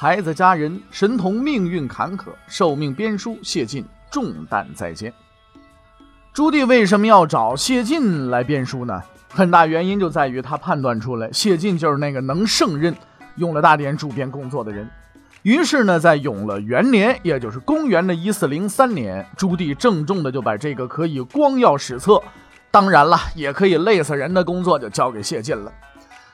才子佳人神童命运坎坷，受命编书，谢晋重担在肩。朱棣为什么要找谢晋来编书呢？很大原因就在于他判断出来谢晋就是那个能胜任永乐大典主编工作的人。于是呢，在永乐元年，也就是公元的一四零三年，朱棣郑重的就把这个可以光耀史册，当然了，也可以累死人的工作就交给谢晋了。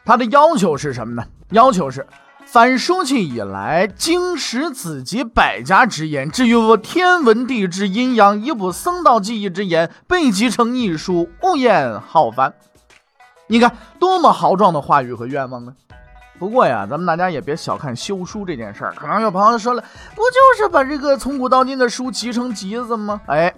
他的要求是什么呢？要求是。凡书记以来，经史子集百家之言，至于我天文地质阴阳一部僧道记忆之言，被集成一书，无厌浩繁。你看多么豪壮的话语和愿望呢？不过呀，咱们大家也别小看修书这件事儿。可能有朋友说了，不就是把这个从古到今的书集成集子吗？哎。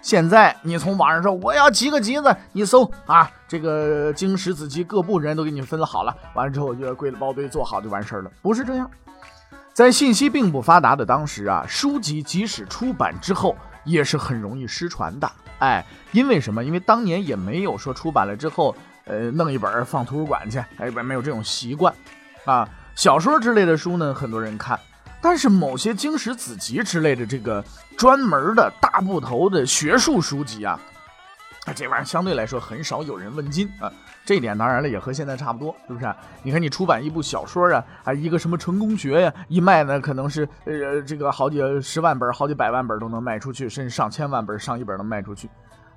现在你从网上说我要集个集子，你搜啊，这个经史子集各部人都给你分好了，完了之后就归了包堆做好就完事儿了，不是这样。在信息并不发达的当时啊，书籍即使出版之后也是很容易失传的。哎，因为什么？因为当年也没有说出版了之后，呃，弄一本放图书馆去，哎，没有这种习惯啊。小说之类的书呢，很多人看。但是某些经史子集之类的这个专门的大部头的学术书籍啊，啊，这玩意儿相对来说很少有人问津啊。这一点当然了，也和现在差不多，是不是？你看你出版一部小说啊，啊，一个什么成功学呀，一卖呢可能是呃这个好几十万本、好几百万本都能卖出去，甚至上千万本、上亿本能卖出去。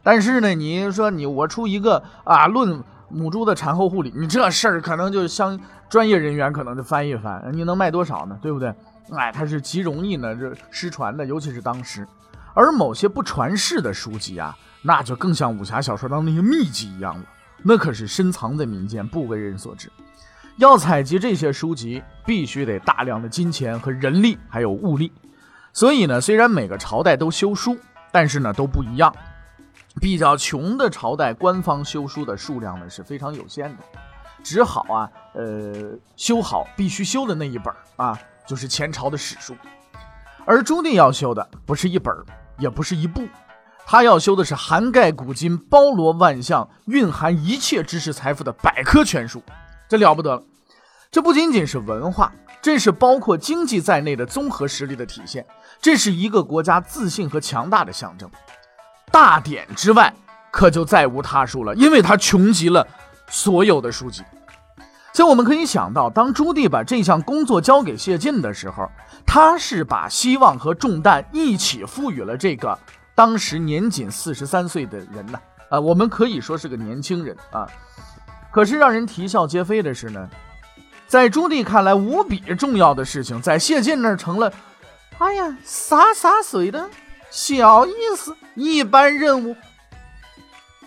但是呢，你说你我出一个啊论母猪的产后护理，你这事儿可能就相专业人员可能就翻一翻，你能卖多少呢？对不对？哎，它是极容易呢，这失传的，尤其是当时。而某些不传世的书籍啊，那就更像武侠小说当中那些秘籍一样了，那可是深藏在民间，不为人所知。要采集这些书籍，必须得大量的金钱和人力，还有物力。所以呢，虽然每个朝代都修书，但是呢都不一样。比较穷的朝代，官方修书的数量呢是非常有限的，只好啊，呃，修好必须修的那一本啊。就是前朝的史书，而朱棣要修的不是一本也不是一部，他要修的是涵盖古今、包罗万象、蕴含一切知识财富的百科全书，这了不得了！这不仅仅是文化，这是包括经济在内的综合实力的体现，这是一个国家自信和强大的象征。大典之外，可就再无他书了，因为他穷极了所有的书籍。所以我们可以想到，当朱棣把这项工作交给谢晋的时候，他是把希望和重担一起赋予了这个当时年仅四十三岁的人呢。啊，我们可以说是个年轻人啊。可是让人啼笑皆非的是呢，在朱棣看来无比重要的事情，在谢晋那儿成了，哎呀，洒洒水的小意思，一般任务。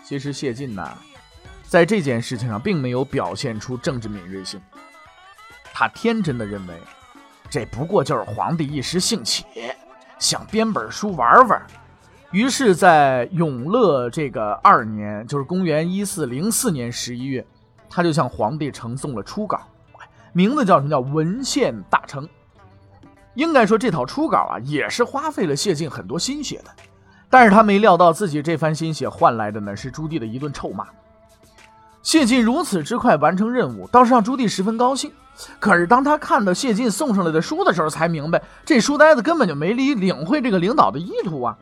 其实谢晋呐。在这件事情上，并没有表现出政治敏锐性。他天真的认为，这不过就是皇帝一时兴起，想编本书玩玩。于是，在永乐这个二年，就是公元一四零四年十一月，他就向皇帝呈送了初稿，名字叫什么？叫《文献大成》。应该说，这套初稿啊，也是花费了谢晋很多心血的。但是他没料到，自己这番心血换来的呢，是朱棣的一顿臭骂。谢晋如此之快完成任务，倒是让朱棣十分高兴。可是当他看到谢晋送上来的书的时候，才明白这书呆子根本就没理领会这个领导的意图啊！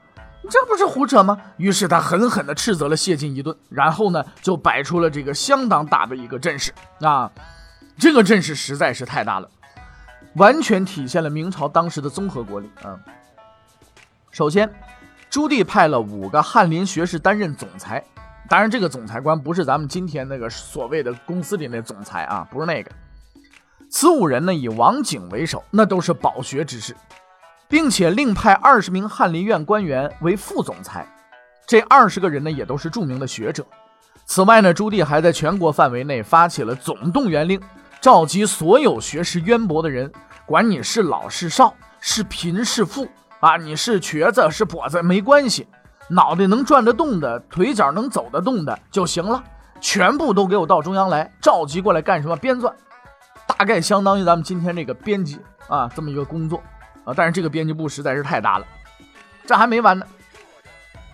这不是胡扯吗？于是他狠狠地斥责了谢晋一顿，然后呢，就摆出了这个相当大的一个阵势啊！这个阵势实在是太大了，完全体现了明朝当时的综合国力啊！首先，朱棣派了五个翰林学士担任总裁。当然，这个总裁官不是咱们今天那个所谓的公司里那总裁啊，不是那个。此五人呢，以王景为首，那都是饱学之士，并且另派二十名翰林院官员为副总裁。这二十个人呢，也都是著名的学者。此外呢，朱棣还在全国范围内发起了总动员令，召集所有学识渊博的人，管你是老是少，是贫是富啊，你是瘸子是跛子没关系，脑袋能转得动的，腿脚能走得动的就行了，全部都给我到中央来，召集过来干什么编纂？大概相当于咱们今天这个编辑啊这么一个工作啊，但是这个编辑部实在是太大了，这还没完呢。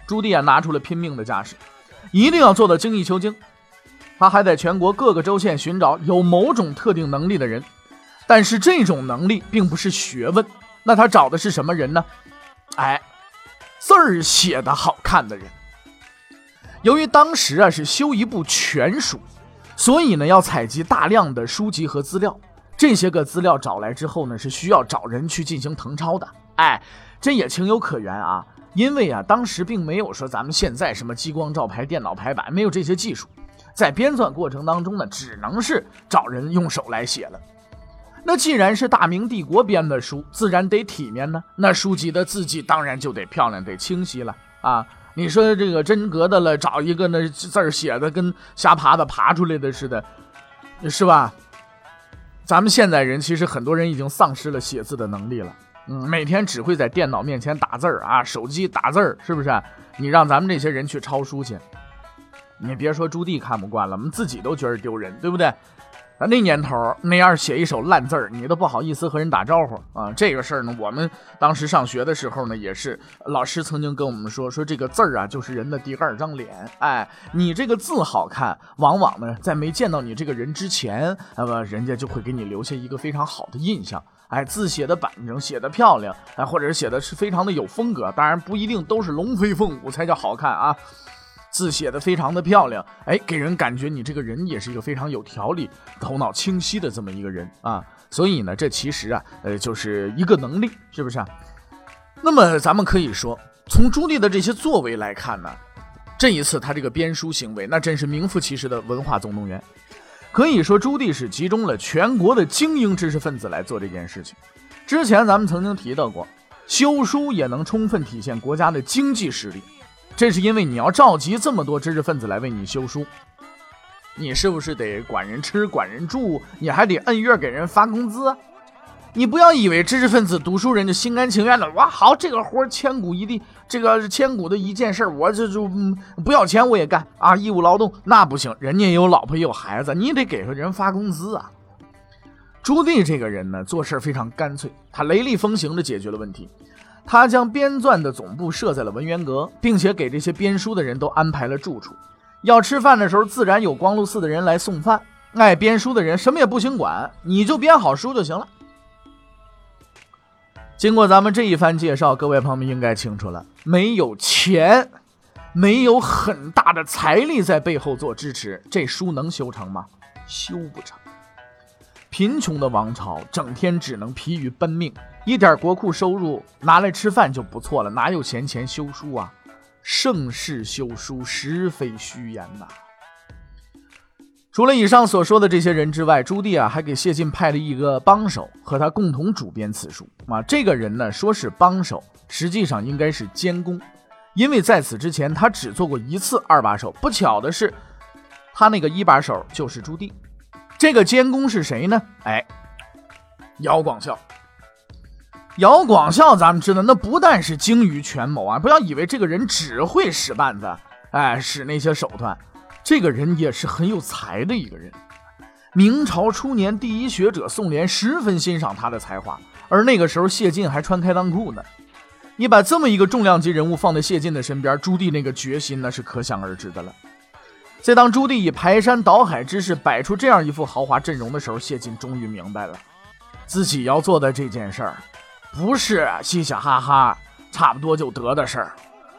朱棣啊拿出了拼命的架势，一定要做到精益求精。他还在全国各个州县寻找有某种特定能力的人，但是这种能力并不是学问，那他找的是什么人呢？哎，字儿写的好看的人。由于当时啊是修一部全书，所以呢要采集大量的书籍和资料。这些个资料找来之后呢，是需要找人去进行誊抄的。哎，这也情有可原啊，因为啊当时并没有说咱们现在什么激光照排、电脑排版，没有这些技术。在编纂过程当中呢，只能是找人用手来写了。那既然是大明帝国编的书，自然得体面呢。那书籍的字迹当然就得漂亮，得清晰了啊！你说这个真格的了，找一个那字儿写的跟瞎爬的爬出来的似的，是吧？咱们现代人其实很多人已经丧失了写字的能力了，嗯，每天只会在电脑面前打字儿啊，手机打字儿，是不是？你让咱们这些人去抄书去？你别说朱棣看不惯了，我们自己都觉得丢人，对不对？那年头那样写一手烂字儿，你都不好意思和人打招呼啊。这个事儿呢，我们当时上学的时候呢，也是老师曾经跟我们说，说这个字儿啊，就是人的第二张脸。哎，你这个字好看，往往呢，在没见到你这个人之前，那么人家就会给你留下一个非常好的印象。哎，字写的板正，写的漂亮，哎，或者写的是非常的有风格，当然不一定都是龙飞凤舞才叫好看啊。字写的非常的漂亮，哎，给人感觉你这个人也是一个非常有条理、头脑清晰的这么一个人啊。所以呢，这其实啊，呃，就是一个能力，是不是啊？那么咱们可以说，从朱棣的这些作为来看呢，这一次他这个编书行为，那真是名副其实的文化总动员。可以说，朱棣是集中了全国的精英知识分子来做这件事情。之前咱们曾经提到过，修书也能充分体现国家的经济实力。这是因为你要召集这么多知识分子来为你修书，你是不是得管人吃、管人住？你还得按月给人发工资。你不要以为知识分子读书人就心甘情愿的，哇，好，这个活千古一帝，这个千古的一件事，我这就不要钱我也干啊，义务劳动那不行，人家有老婆也有孩子，你得给人发工资啊。朱棣这个人呢，做事非常干脆，他雷厉风行的解决了问题。他将编纂的总部设在了文渊阁，并且给这些编书的人都安排了住处。要吃饭的时候，自然有光禄寺的人来送饭。爱编书的人什么也不行管，你就编好书就行了。经过咱们这一番介绍，各位朋友们应该清楚了：没有钱，没有很大的财力在背后做支持，这书能修成吗？修不成。贫穷的王朝整天只能疲于奔命，一点国库收入拿来吃饭就不错了，哪有闲钱修书啊？盛世修书实非虚言呐。除了以上所说的这些人之外，朱棣啊还给谢晋派了一个帮手，和他共同主编此书啊。这个人呢说是帮手，实际上应该是监工，因为在此之前他只做过一次二把手。不巧的是，他那个一把手就是朱棣。这个监工是谁呢？哎，姚广孝。姚广孝，咱们知道，那不但是精于权谋啊，不要以为这个人只会使绊子，哎，使那些手段，这个人也是很有才的一个人。明朝初年，第一学者宋濂十分欣赏他的才华，而那个时候谢晋还穿开裆裤呢。你把这么一个重量级人物放在谢晋的身边，朱棣那个决心那是可想而知的了。在当朱棣以排山倒海之势摆出这样一副豪华阵容的时候，谢晋终于明白了，自己要做的这件事儿，不是嘻嘻哈哈差不多就得的事儿，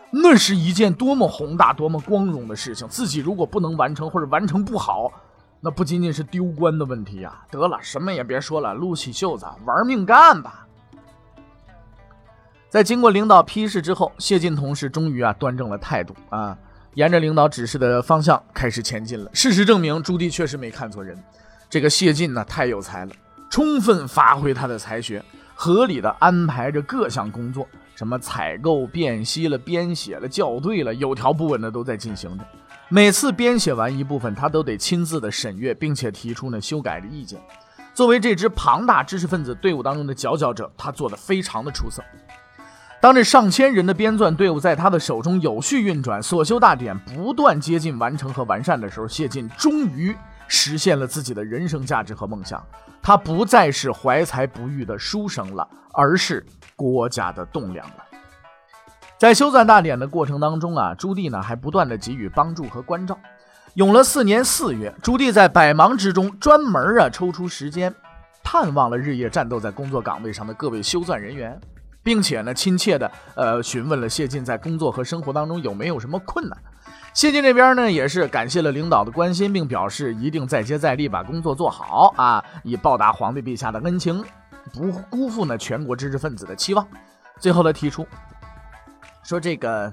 那是一件多么宏大、多么光荣的事情。自己如果不能完成，或者完成不好，那不仅仅是丢官的问题呀！得了，什么也别说了，撸起袖子玩命干吧！在经过领导批示之后，谢晋同志终于啊端正了态度啊。沿着领导指示的方向开始前进了。事实证明，朱棣确实没看错人。这个谢晋呢，太有才了，充分发挥他的才学，合理的安排着各项工作，什么采购、辨析了、编写了、校对了，有条不紊的都在进行着。每次编写完一部分，他都得亲自的审阅，并且提出呢修改的意见。作为这支庞大知识分子队伍当中的佼佼者，他做得非常的出色。当这上千人的编纂队伍在他的手中有序运转，所修大典不断接近完成和完善的时候，谢晋终于实现了自己的人生价值和梦想。他不再是怀才不遇的书生了，而是国家的栋梁了。在修纂大典的过程当中啊，朱棣呢还不断的给予帮助和关照。永乐四年四月，朱棣在百忙之中专门啊抽出时间，探望了日夜战斗在工作岗位上的各位修纂人员。并且呢，亲切的呃询问了谢晋在工作和生活当中有没有什么困难。谢晋这边呢，也是感谢了领导的关心，并表示一定再接再厉，把工作做好啊，以报答皇帝陛下的恩情，不辜负呢全国知识分子的期望。最后，他提出说，这个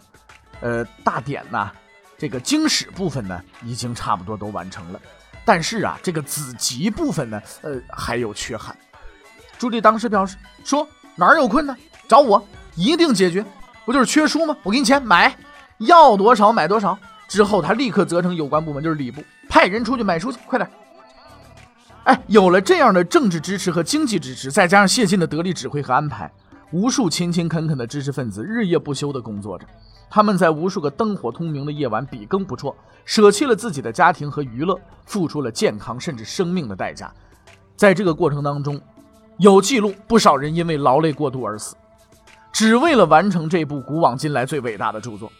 呃大典呢，这个经史部分呢，已经差不多都完成了，但是啊，这个子集部分呢，呃还有缺憾。朱棣当时表示说，哪儿有困难？找我一定解决，不就是缺书吗？我给你钱买，要多少买多少。之后他立刻责成有关部门，就是礼部，派人出去买书去，快点。哎，有了这样的政治支持和经济支持，再加上谢晋的得力指挥和安排，无数勤勤恳恳的知识分子日夜不休地工作着。他们在无数个灯火通明的夜晚笔耕不辍，舍弃了自己的家庭和娱乐，付出了健康甚至生命的代价。在这个过程当中，有记录不少人因为劳累过度而死。只为了完成这部古往今来最伟大的著作，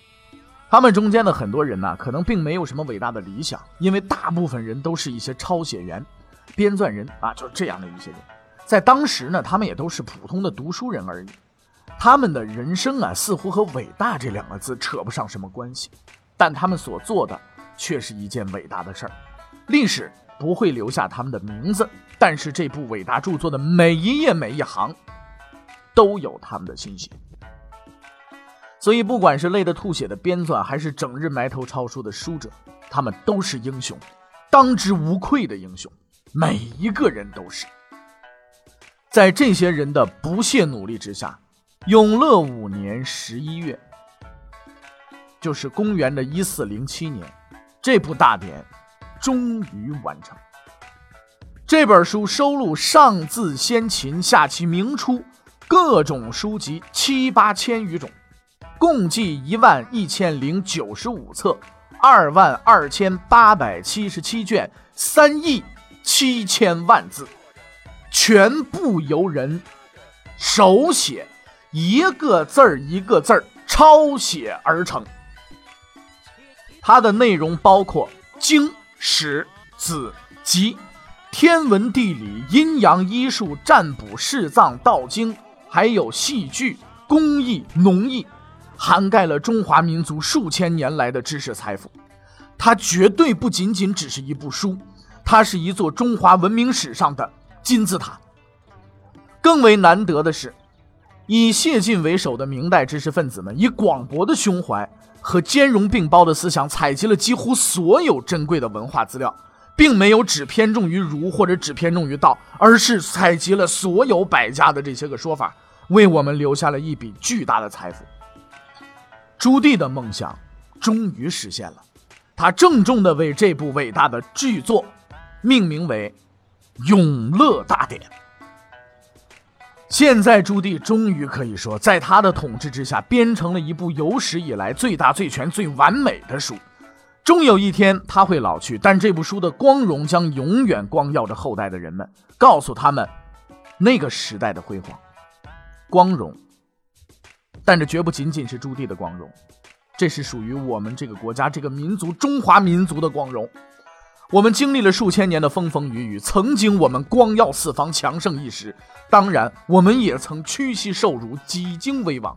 他们中间的很多人呢，可能并没有什么伟大的理想，因为大部分人都是一些抄写员、编纂人啊，就是这样的一些人。在当时呢，他们也都是普通的读书人而已。他们的人生啊，似乎和伟大这两个字扯不上什么关系，但他们所做的却是一件伟大的事儿。历史不会留下他们的名字，但是这部伟大著作的每一页每一行。都有他们的心血，所以不管是累得吐血的编纂，还是整日埋头抄书的书者，他们都是英雄，当之无愧的英雄。每一个人都是。在这些人的不懈努力之下，永乐五年十一月，就是公元的一四零七年，这部大典终于完成。这本书收录上自先秦，下其明初。各种书籍七八千余种，共计一万一千零九十五册，二万二千八百七十七卷，三亿七千万字，全部由人手写，一个字儿一个字儿抄写而成。它的内容包括经、史、子、集、天文、地理、阴阳、医术、占卜、视藏、道经。还有戏剧、工艺、农艺，涵盖了中华民族数千年来的知识财富。它绝对不仅仅只是一部书，它是一座中华文明史上的金字塔。更为难得的是，以谢晋为首的明代知识分子们，以广博的胸怀和兼容并包的思想，采集了几乎所有珍贵的文化资料。并没有只偏重于儒或者只偏重于道，而是采集了所有百家的这些个说法，为我们留下了一笔巨大的财富。朱棣的梦想终于实现了，他郑重地为这部伟大的巨作命名为《永乐大典》。现在，朱棣终于可以说，在他的统治之下，编成了一部有史以来最大、最全、最完美的书。终有一天，他会老去，但这部书的光荣将永远光耀着后代的人们，告诉他们那个时代的辉煌、光荣。但这绝不仅仅是朱棣的光荣，这是属于我们这个国家、这个民族——中华民族的光荣。我们经历了数千年的风风雨雨，曾经我们光耀四方、强盛一时，当然，我们也曾屈膝受辱、几经危亡，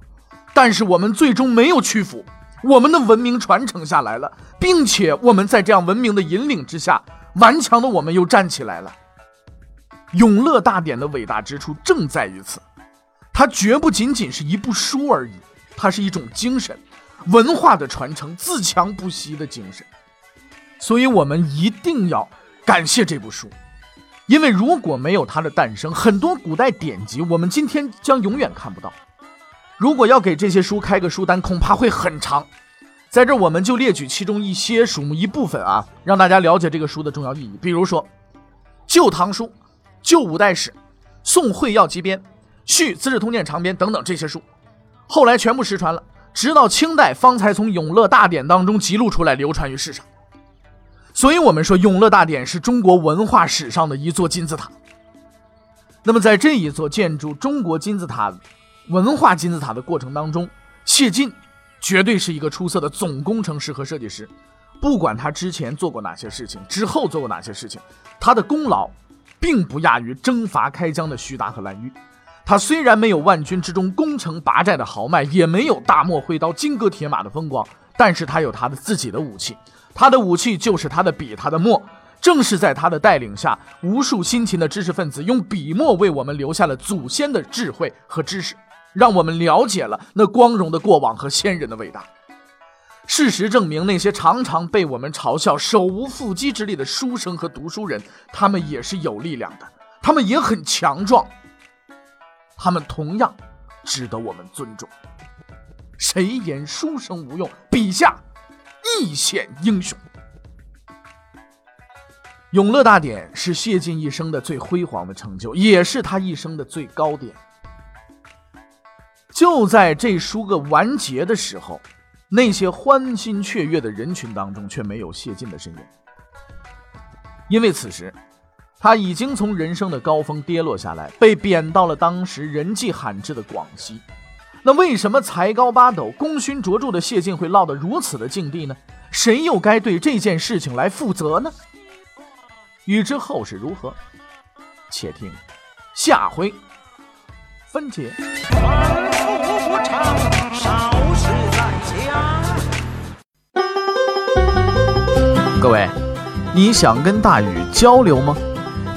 但是我们最终没有屈服。我们的文明传承下来了，并且我们在这样文明的引领之下，顽强的我们又站起来了。永乐大典的伟大之处正在于此，它绝不仅仅是一部书而已，它是一种精神，文化的传承，自强不息的精神。所以，我们一定要感谢这部书，因为如果没有它的诞生，很多古代典籍我们今天将永远看不到。如果要给这些书开个书单，恐怕会很长。在这，我们就列举其中一些书目一部分啊，让大家了解这个书的重要意义。比如说，《旧唐书》旧五代史、宋会要集编、续资治通鉴长编等等这些书，后来全部失传了，直到清代方才从《永乐大典》当中记录出来，流传于世上。所以，我们说《永乐大典》是中国文化史上的一座金字塔。那么，在这一座建筑中国金字塔、文化金字塔的过程当中，谢晋绝对是一个出色的总工程师和设计师。不管他之前做过哪些事情，之后做过哪些事情，他的功劳并不亚于征伐开疆的徐达和蓝玉。他虽然没有万军之中攻城拔寨的豪迈，也没有大漠挥刀、金戈铁马的风光，但是他有他的自己的武器。他的武器就是他的笔，他的墨。正是在他的带领下，无数辛勤的知识分子用笔墨为我们留下了祖先的智慧和知识，让我们了解了那光荣的过往和先人的伟大。事实证明，那些常常被我们嘲笑手无缚鸡之力的书生和读书人，他们也是有力量的，他们也很强壮，他们同样值得我们尊重。谁言书生无用？笔下。亦显英雄。永乐大典是谢晋一生的最辉煌的成就，也是他一生的最高点。就在这书个完结的时候，那些欢欣雀跃的人群当中，却没有谢晋的身影，因为此时他已经从人生的高峰跌落下来，被贬到了当时人迹罕至的广西。那为什么才高八斗、功勋卓著的谢晋会落得如此的境地呢？谁又该对这件事情来负责呢？欲知后事如何，且听下回分解。各位，你想跟大禹交流吗？